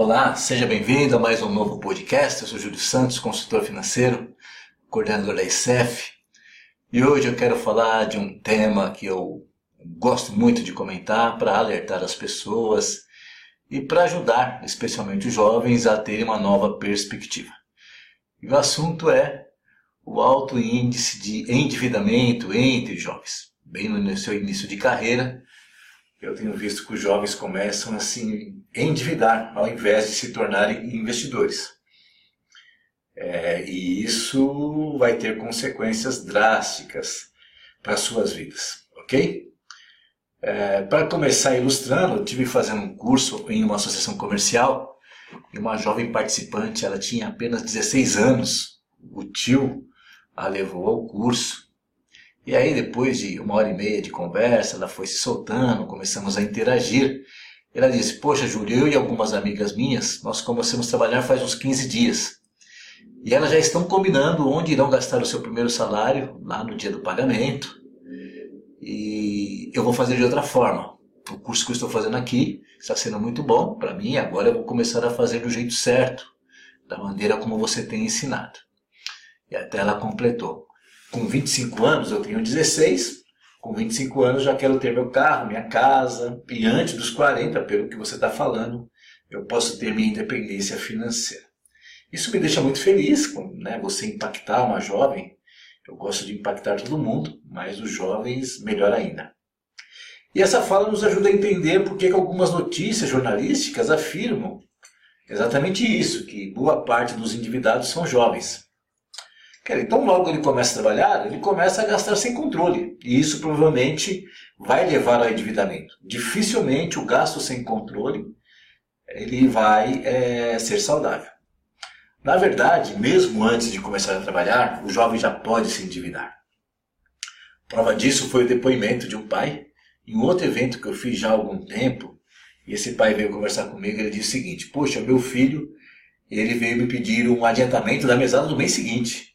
Olá, seja bem-vindo a mais um novo podcast. Eu sou Júlio Santos, consultor financeiro, coordenador da ICEF. E hoje eu quero falar de um tema que eu gosto muito de comentar para alertar as pessoas e para ajudar, especialmente os jovens, a terem uma nova perspectiva. E o assunto é o alto índice de endividamento entre jovens. Bem no seu início de carreira, eu tenho visto que os jovens começam a se endividar ao invés de se tornarem investidores. É, e isso vai ter consequências drásticas para suas vidas, ok? É, para começar ilustrando, eu tive fazendo um curso em uma associação comercial e uma jovem participante, ela tinha apenas 16 anos. O tio a levou ao curso. E aí, depois de uma hora e meia de conversa, ela foi se soltando, começamos a interagir. Ela disse: Poxa, Júlio, eu e algumas amigas minhas, nós começamos a trabalhar faz uns 15 dias. E elas já estão combinando onde irão gastar o seu primeiro salário, lá no dia do pagamento. E eu vou fazer de outra forma. O curso que eu estou fazendo aqui está sendo muito bom para mim, agora eu vou começar a fazer do jeito certo, da maneira como você tem ensinado. E até ela completou. Com 25 anos, eu tenho 16, com 25 anos já quero ter meu carro, minha casa, e antes dos 40, pelo que você está falando, eu posso ter minha independência financeira. Isso me deixa muito feliz, né, você impactar uma jovem. Eu gosto de impactar todo mundo, mas os jovens melhor ainda. E essa fala nos ajuda a entender por que algumas notícias jornalísticas afirmam exatamente isso, que boa parte dos endividados são jovens. Então, logo ele começa a trabalhar, ele começa a gastar sem controle. E isso provavelmente vai levar ao endividamento. Dificilmente o gasto sem controle ele vai é, ser saudável. Na verdade, mesmo antes de começar a trabalhar, o jovem já pode se endividar. Prova disso foi o depoimento de um pai em um outro evento que eu fiz já há algum tempo. E esse pai veio conversar comigo e ele disse o seguinte: Poxa, meu filho, ele veio me pedir um adiantamento da mesada do mês seguinte.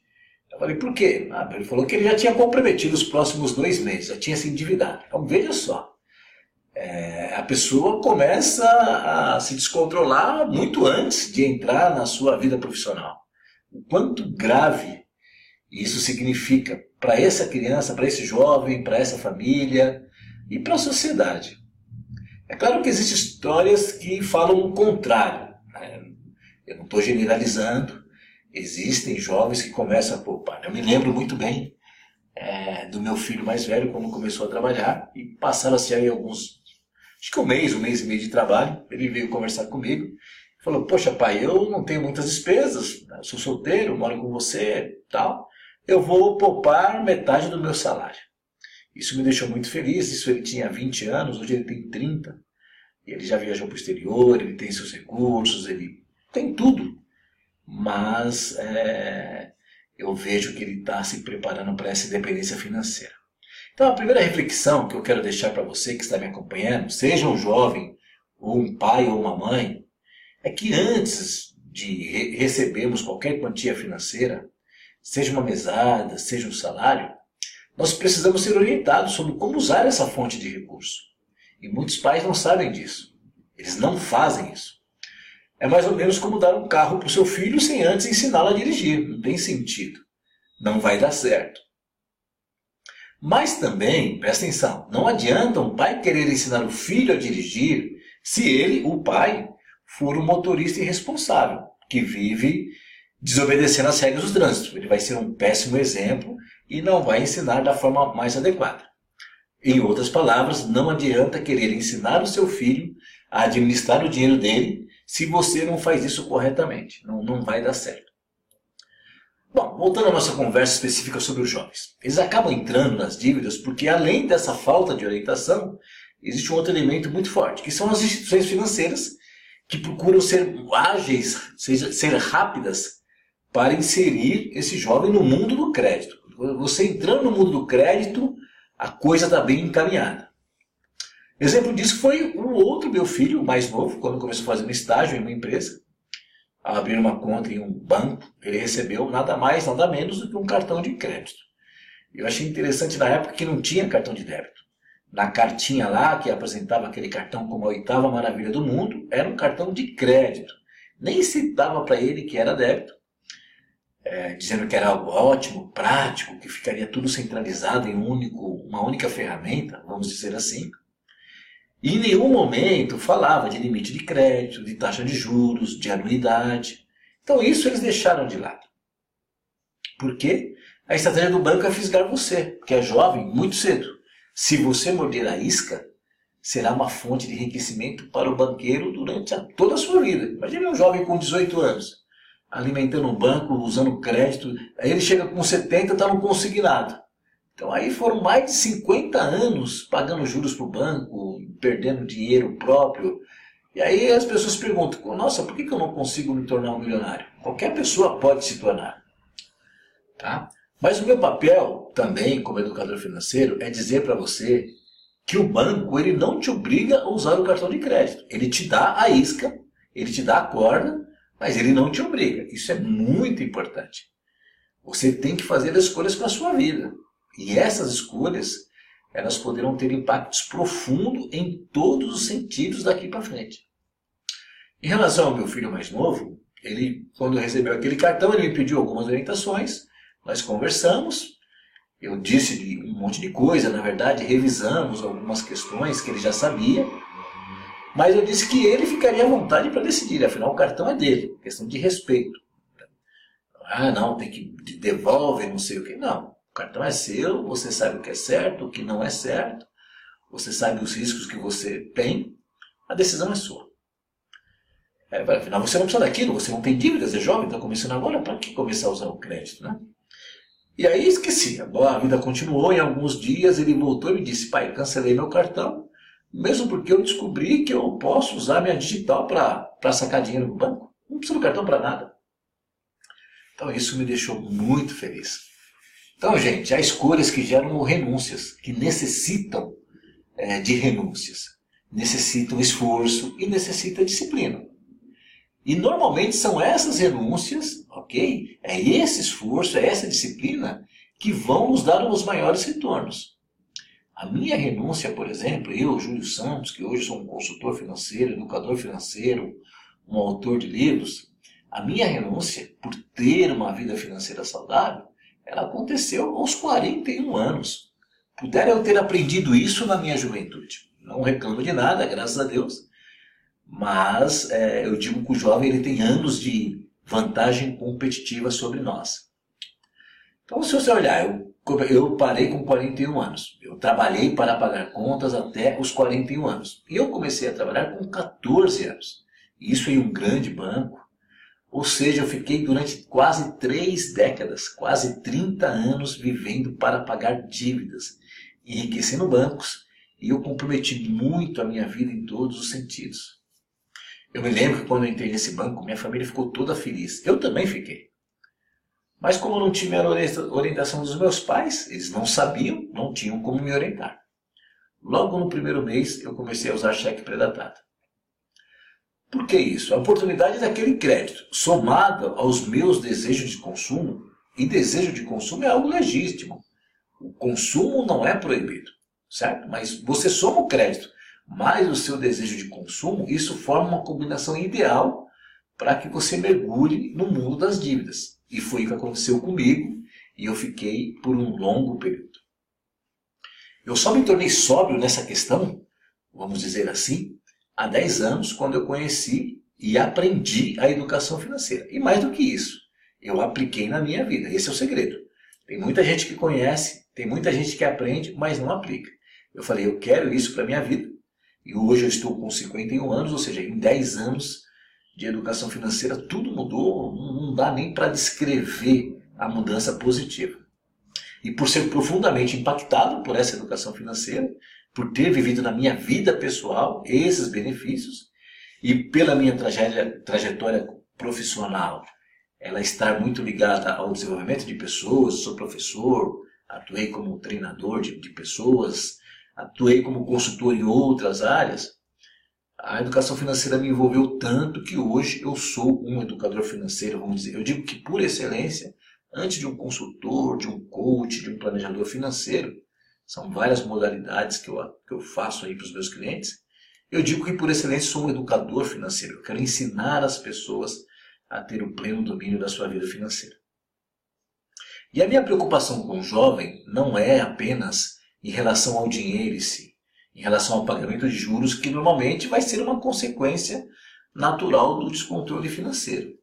Eu falei, por quê? Ah, ele falou que ele já tinha comprometido os próximos dois meses, já tinha se endividado. Então veja só, é, a pessoa começa a se descontrolar muito antes de entrar na sua vida profissional. O quanto grave isso significa para essa criança, para esse jovem, para essa família e para a sociedade. É claro que existem histórias que falam o contrário. Né? Eu não estou generalizando, existem jovens que começam a poupar. Eu me lembro muito bem é, do meu filho mais velho, quando começou a trabalhar, e passaram-se aí alguns, acho que um mês, um mês e meio de trabalho, ele veio conversar comigo, falou, poxa pai, eu não tenho muitas despesas, né? sou solteiro, moro com você, tal, eu vou poupar metade do meu salário. Isso me deixou muito feliz, isso ele tinha 20 anos, hoje ele tem 30, e ele já viajou para o exterior, ele tem seus recursos, ele tem tudo mas é, eu vejo que ele está se preparando para essa independência financeira. Então, a primeira reflexão que eu quero deixar para você que está me acompanhando, seja um jovem, ou um pai ou uma mãe, é que antes de re recebermos qualquer quantia financeira, seja uma mesada, seja um salário, nós precisamos ser orientados sobre como usar essa fonte de recurso. E muitos pais não sabem disso. Eles não fazem isso. É mais ou menos como dar um carro para o seu filho sem antes ensiná-lo a dirigir. Não tem sentido. Não vai dar certo. Mas também, presta atenção, não adianta um pai querer ensinar o filho a dirigir se ele, o pai, for um motorista irresponsável, que vive desobedecendo as regras do trânsito. Ele vai ser um péssimo exemplo e não vai ensinar da forma mais adequada. Em outras palavras, não adianta querer ensinar o seu filho a administrar o dinheiro dele se você não faz isso corretamente. Não, não vai dar certo. Bom, voltando à nossa conversa específica sobre os jovens. Eles acabam entrando nas dívidas porque, além dessa falta de orientação, existe um outro elemento muito forte, que são as instituições financeiras que procuram ser ágeis, seja, ser rápidas para inserir esse jovem no mundo do crédito. Você entrando no mundo do crédito, a coisa está bem encaminhada. Exemplo disso foi o outro meu filho, mais novo, quando começou a fazer um estágio em uma empresa, a abrir uma conta em um banco, ele recebeu nada mais, nada menos do que um cartão de crédito. Eu achei interessante na época que não tinha cartão de débito. na cartinha lá, que apresentava aquele cartão como a oitava maravilha do mundo, era um cartão de crédito. Nem citava para ele que era débito, é, dizendo que era algo ótimo, prático, que ficaria tudo centralizado em um único, uma única ferramenta, vamos dizer assim. E em nenhum momento falava de limite de crédito, de taxa de juros, de anuidade. Então isso eles deixaram de lado. Por quê? A estratégia do banco é fisgar você, que é jovem, muito cedo. Se você morder a isca, será uma fonte de enriquecimento para o banqueiro durante a, toda a sua vida. Imagine um jovem com 18 anos, alimentando um banco, usando crédito, aí ele chega com 70 está no consignado. Então aí foram mais de 50 anos pagando juros para o banco, perdendo dinheiro próprio. E aí as pessoas perguntam, nossa, por que eu não consigo me tornar um milionário? Qualquer pessoa pode se tornar. Tá? Mas o meu papel também, como educador financeiro, é dizer para você que o banco ele não te obriga a usar o cartão de crédito. Ele te dá a isca, ele te dá a corda, mas ele não te obriga. Isso é muito importante. Você tem que fazer as escolhas para a sua vida. E essas escolhas, elas poderão ter impactos profundos em todos os sentidos daqui para frente. Em relação ao meu filho mais novo, ele, quando recebeu aquele cartão, ele me pediu algumas orientações nós conversamos, eu disse um monte de coisa, na verdade, revisamos algumas questões que ele já sabia, mas eu disse que ele ficaria à vontade para decidir, afinal o cartão é dele, questão de respeito. Ah, não, tem que devolver, não sei o que. Não, o cartão é seu, você sabe o que é certo, o que não é certo, você sabe os riscos que você tem, a decisão é sua. É, afinal, você não precisa daquilo, você não tem dívidas, é jovem, está começando agora, para que começar a usar o crédito, né? E aí esqueci. A vida continuou. Em alguns dias ele voltou e me disse: Pai, cancelei meu cartão, mesmo porque eu descobri que eu posso usar minha digital para sacar dinheiro no banco. Não preciso do cartão para nada. Então isso me deixou muito feliz. Então, gente, há escolhas que geram renúncias, que necessitam é, de renúncias, necessitam esforço e necessitam disciplina. E normalmente são essas renúncias, ok? É esse esforço, é essa disciplina que vão nos dar os maiores retornos. A minha renúncia, por exemplo, eu, Júlio Santos, que hoje sou um consultor financeiro, educador financeiro, um autor de livros, a minha renúncia por ter uma vida financeira saudável, ela aconteceu aos 41 anos. Pudera eu ter aprendido isso na minha juventude. Não reclamo de nada, graças a Deus. Mas é, eu digo que o jovem ele tem anos de vantagem competitiva sobre nós. Então, se você olhar, eu, eu parei com 41 anos. Eu trabalhei para pagar contas até os 41 anos. E eu comecei a trabalhar com 14 anos. Isso em um grande banco. Ou seja, eu fiquei durante quase três décadas, quase 30 anos vivendo para pagar dívidas, enriquecendo bancos, e eu comprometi muito a minha vida em todos os sentidos. Eu me lembro que quando eu entrei nesse banco, minha família ficou toda feliz. Eu também fiquei. Mas como não tinha a orientação dos meus pais, eles não sabiam, não tinham como me orientar. Logo no primeiro mês, eu comecei a usar cheque pré-datado. Por que isso? A oportunidade daquele crédito, somada aos meus desejos de consumo, e desejo de consumo é algo legítimo. O consumo não é proibido, certo? Mas você soma o crédito mais o seu desejo de consumo, isso forma uma combinação ideal para que você mergulhe no mundo das dívidas. E foi o que aconteceu comigo e eu fiquei por um longo período. Eu só me tornei sóbrio nessa questão, vamos dizer assim, há 10 anos, quando eu conheci e aprendi a educação financeira. E mais do que isso, eu apliquei na minha vida. Esse é o segredo. Tem muita gente que conhece, tem muita gente que aprende, mas não aplica. Eu falei, eu quero isso para minha vida. E hoje eu estou com 51 anos, ou seja, em 10 anos de educação financeira, tudo mudou, não dá nem para descrever a mudança positiva. E por ser profundamente impactado por essa educação financeira, por ter vivido na minha vida pessoal esses benefícios e pela minha trajetória, trajetória profissional, ela estar muito ligada ao desenvolvimento de pessoas, sou professor, atuei como treinador de, de pessoas, atuei como consultor em outras áreas, a educação financeira me envolveu tanto que hoje eu sou um educador financeiro, vamos dizer. Eu digo que, por excelência, antes de um consultor, de um coach, de um planejador financeiro, São várias modalidades que eu, que eu faço aí para os meus clientes. Eu digo que por excelência sou um educador financeiro. Eu quero ensinar as pessoas a ter o pleno domínio da sua vida financeira. E a minha preocupação com o jovem não é apenas em relação ao dinheiro em si, em relação ao pagamento de juros, que normalmente vai ser uma consequência natural do descontrole financeiro.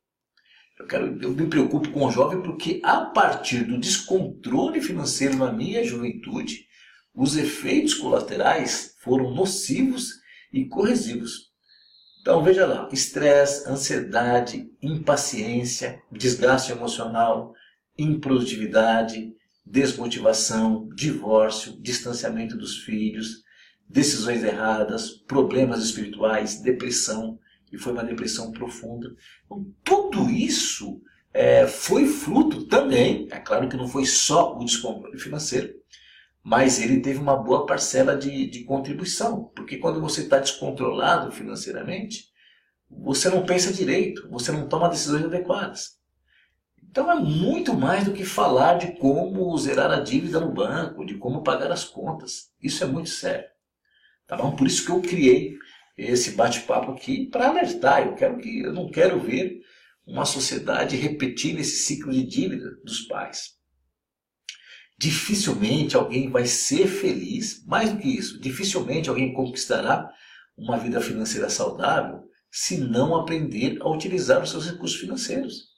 Eu, quero, eu me preocupo com o jovem porque, a partir do descontrole financeiro na minha juventude, os efeitos colaterais foram nocivos e corrosivos. Então veja lá: estresse, ansiedade, impaciência, desgaste emocional, improdutividade, desmotivação, divórcio, distanciamento dos filhos, decisões erradas, problemas espirituais, depressão, e foi uma depressão profunda. Então, tudo isso é, foi fruto também, é claro que não foi só o descontrole financeiro, mas ele teve uma boa parcela de, de contribuição, porque quando você está descontrolado financeiramente, você não pensa direito, você não toma decisões adequadas. Então é muito mais do que falar de como zerar a dívida no banco, de como pagar as contas. Isso é muito sério. Tá bom? Por isso que eu criei esse bate-papo aqui para alertar. Eu quero que eu não quero ver uma sociedade repetindo esse ciclo de dívida dos pais. Dificilmente alguém vai ser feliz, mais do que isso, dificilmente alguém conquistará uma vida financeira saudável se não aprender a utilizar os seus recursos financeiros.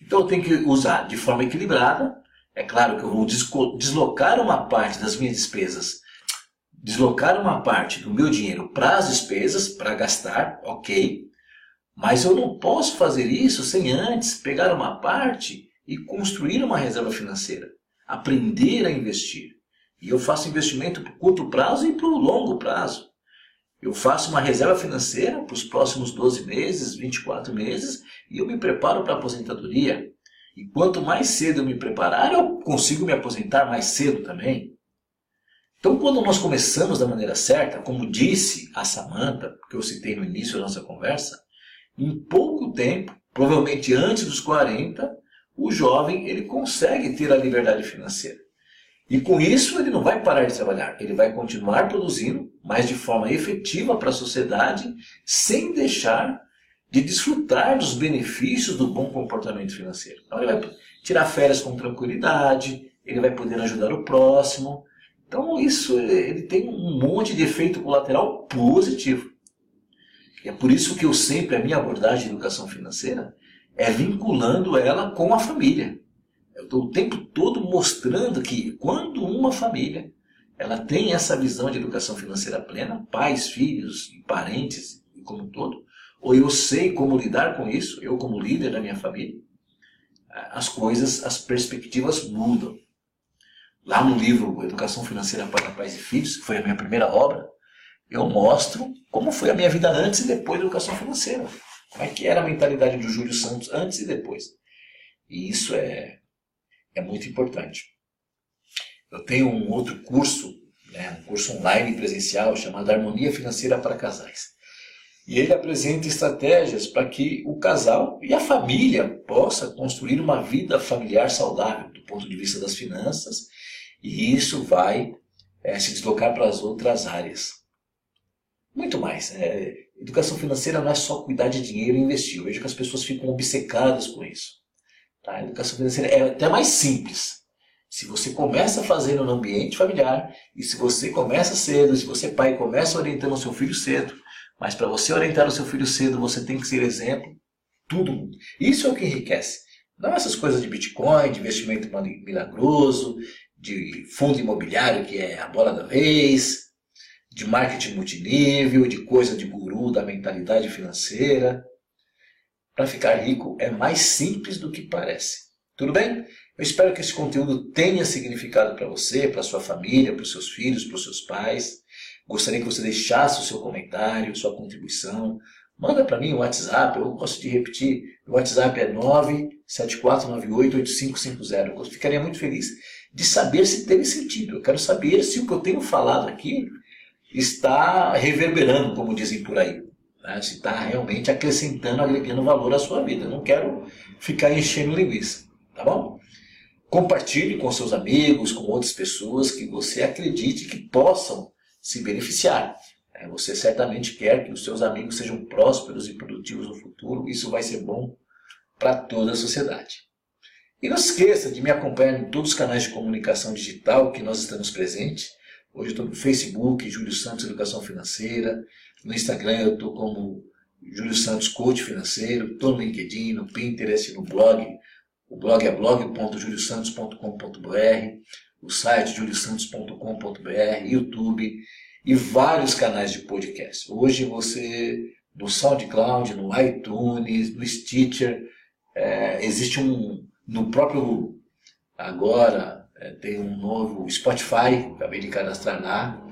Então eu tenho que usar de forma equilibrada. É claro que eu vou deslocar uma parte das minhas despesas, deslocar uma parte do meu dinheiro para as despesas, para gastar, ok. Mas eu não posso fazer isso sem antes pegar uma parte e construir uma reserva financeira, aprender a investir. E eu faço investimento para o curto prazo e para o longo prazo. Eu faço uma reserva financeira para os próximos 12 meses, 24 meses, e eu me preparo para a aposentadoria. E quanto mais cedo eu me preparar, eu consigo me aposentar mais cedo também. Então, quando nós começamos da maneira certa, como disse a Samantha, que eu citei no início da nossa conversa, em pouco tempo, provavelmente antes dos 40, o jovem ele consegue ter a liberdade financeira. E com isso ele não vai parar de trabalhar, ele vai continuar produzindo, mas de forma efetiva para a sociedade, sem deixar de desfrutar dos benefícios do bom comportamento financeiro. Então ele vai tirar férias com tranquilidade, ele vai poder ajudar o próximo. Então isso ele tem um monte de efeito colateral positivo. E é por isso que eu sempre, a minha abordagem de educação financeira é vinculando ela com a família. Eu estou o tempo todo mostrando que quando uma família ela tem essa visão de educação financeira plena, pais, filhos parentes e como um todo, ou eu sei como lidar com isso, eu como líder da minha família, as coisas, as perspectivas mudam. Lá no livro Educação Financeira para Pais e Filhos, que foi a minha primeira obra, eu mostro como foi a minha vida antes e depois da educação financeira. É que era a mentalidade do Júlio Santos antes e depois. E isso é é muito importante. Eu tenho um outro curso, né, um curso online presencial chamado Harmonia Financeira para Casais. E ele apresenta estratégias para que o casal e a família possa construir uma vida familiar saudável do ponto de vista das finanças, e isso vai é, se deslocar para as outras áreas. Muito mais. É, educação financeira não é só cuidar de dinheiro e investir. Eu vejo que as pessoas ficam obcecadas com isso. Tá? A educação financeira é até mais simples. Se você começa fazendo no ambiente familiar, e se você começa cedo, se você pai começa orientando o seu filho cedo, mas para você orientar o seu filho cedo, você tem que ser exemplo, tudo. Isso é o que enriquece. Não essas coisas de Bitcoin, de investimento milagroso, de fundo imobiliário que é a bola da vez, de marketing multinível, de coisa de guru da mentalidade financeira. Para ficar rico é mais simples do que parece. Tudo bem? Eu espero que esse conteúdo tenha significado para você, para sua família, para os seus filhos, para os seus pais. Gostaria que você deixasse o seu comentário, sua contribuição. Manda para mim o WhatsApp, eu gosto de repetir. O WhatsApp é 974988550. Eu ficaria muito feliz de saber se teve sentido. Eu quero saber se o que eu tenho falado aqui está reverberando, como dizem por aí né? se está realmente acrescentando, agregando valor à sua vida. Eu não quero ficar enchendo linguiça, tá bom? compartilhe com seus amigos, com outras pessoas que você acredite que possam se beneficiar. É, você certamente quer que os seus amigos sejam prósperos e produtivos no futuro, isso vai ser bom para toda a sociedade. E não esqueça de me acompanhar em todos os canais de comunicação digital que nós estamos presentes. Hoje eu estou no Facebook, Júlio Santos Educação Financeira. No Instagram eu estou como Júlio Santos Coach Financeiro. Estou no LinkedIn, no Pinterest, no blog. O blog é blog.juliosantos.com.br. O site juliosantos.com.br, YouTube e vários canais de podcast. Hoje você no SoundCloud, no iTunes, no Stitcher, é, existe um no próprio agora é, tem um novo Spotify, acabei de cadastrar lá.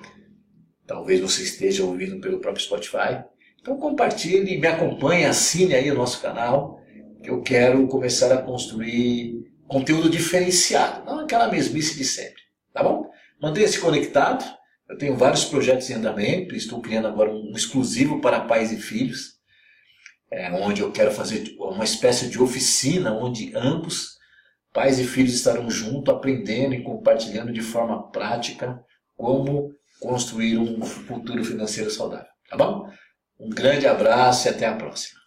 Talvez você esteja ouvindo pelo próprio Spotify. Então compartilhe, me acompanhe, assine aí o nosso canal, que eu quero começar a construir conteúdo diferenciado, não aquela mesmice de sempre, tá bom? Mantenha-se conectado. Eu tenho vários projetos em andamento, estou criando agora um exclusivo para pais e filhos, é, onde eu quero fazer uma espécie de oficina onde ambos, pais e filhos, estarão juntos aprendendo e compartilhando de forma prática como construir um futuro financeiro saudável. Tá bom? Um grande abraço e até a próxima.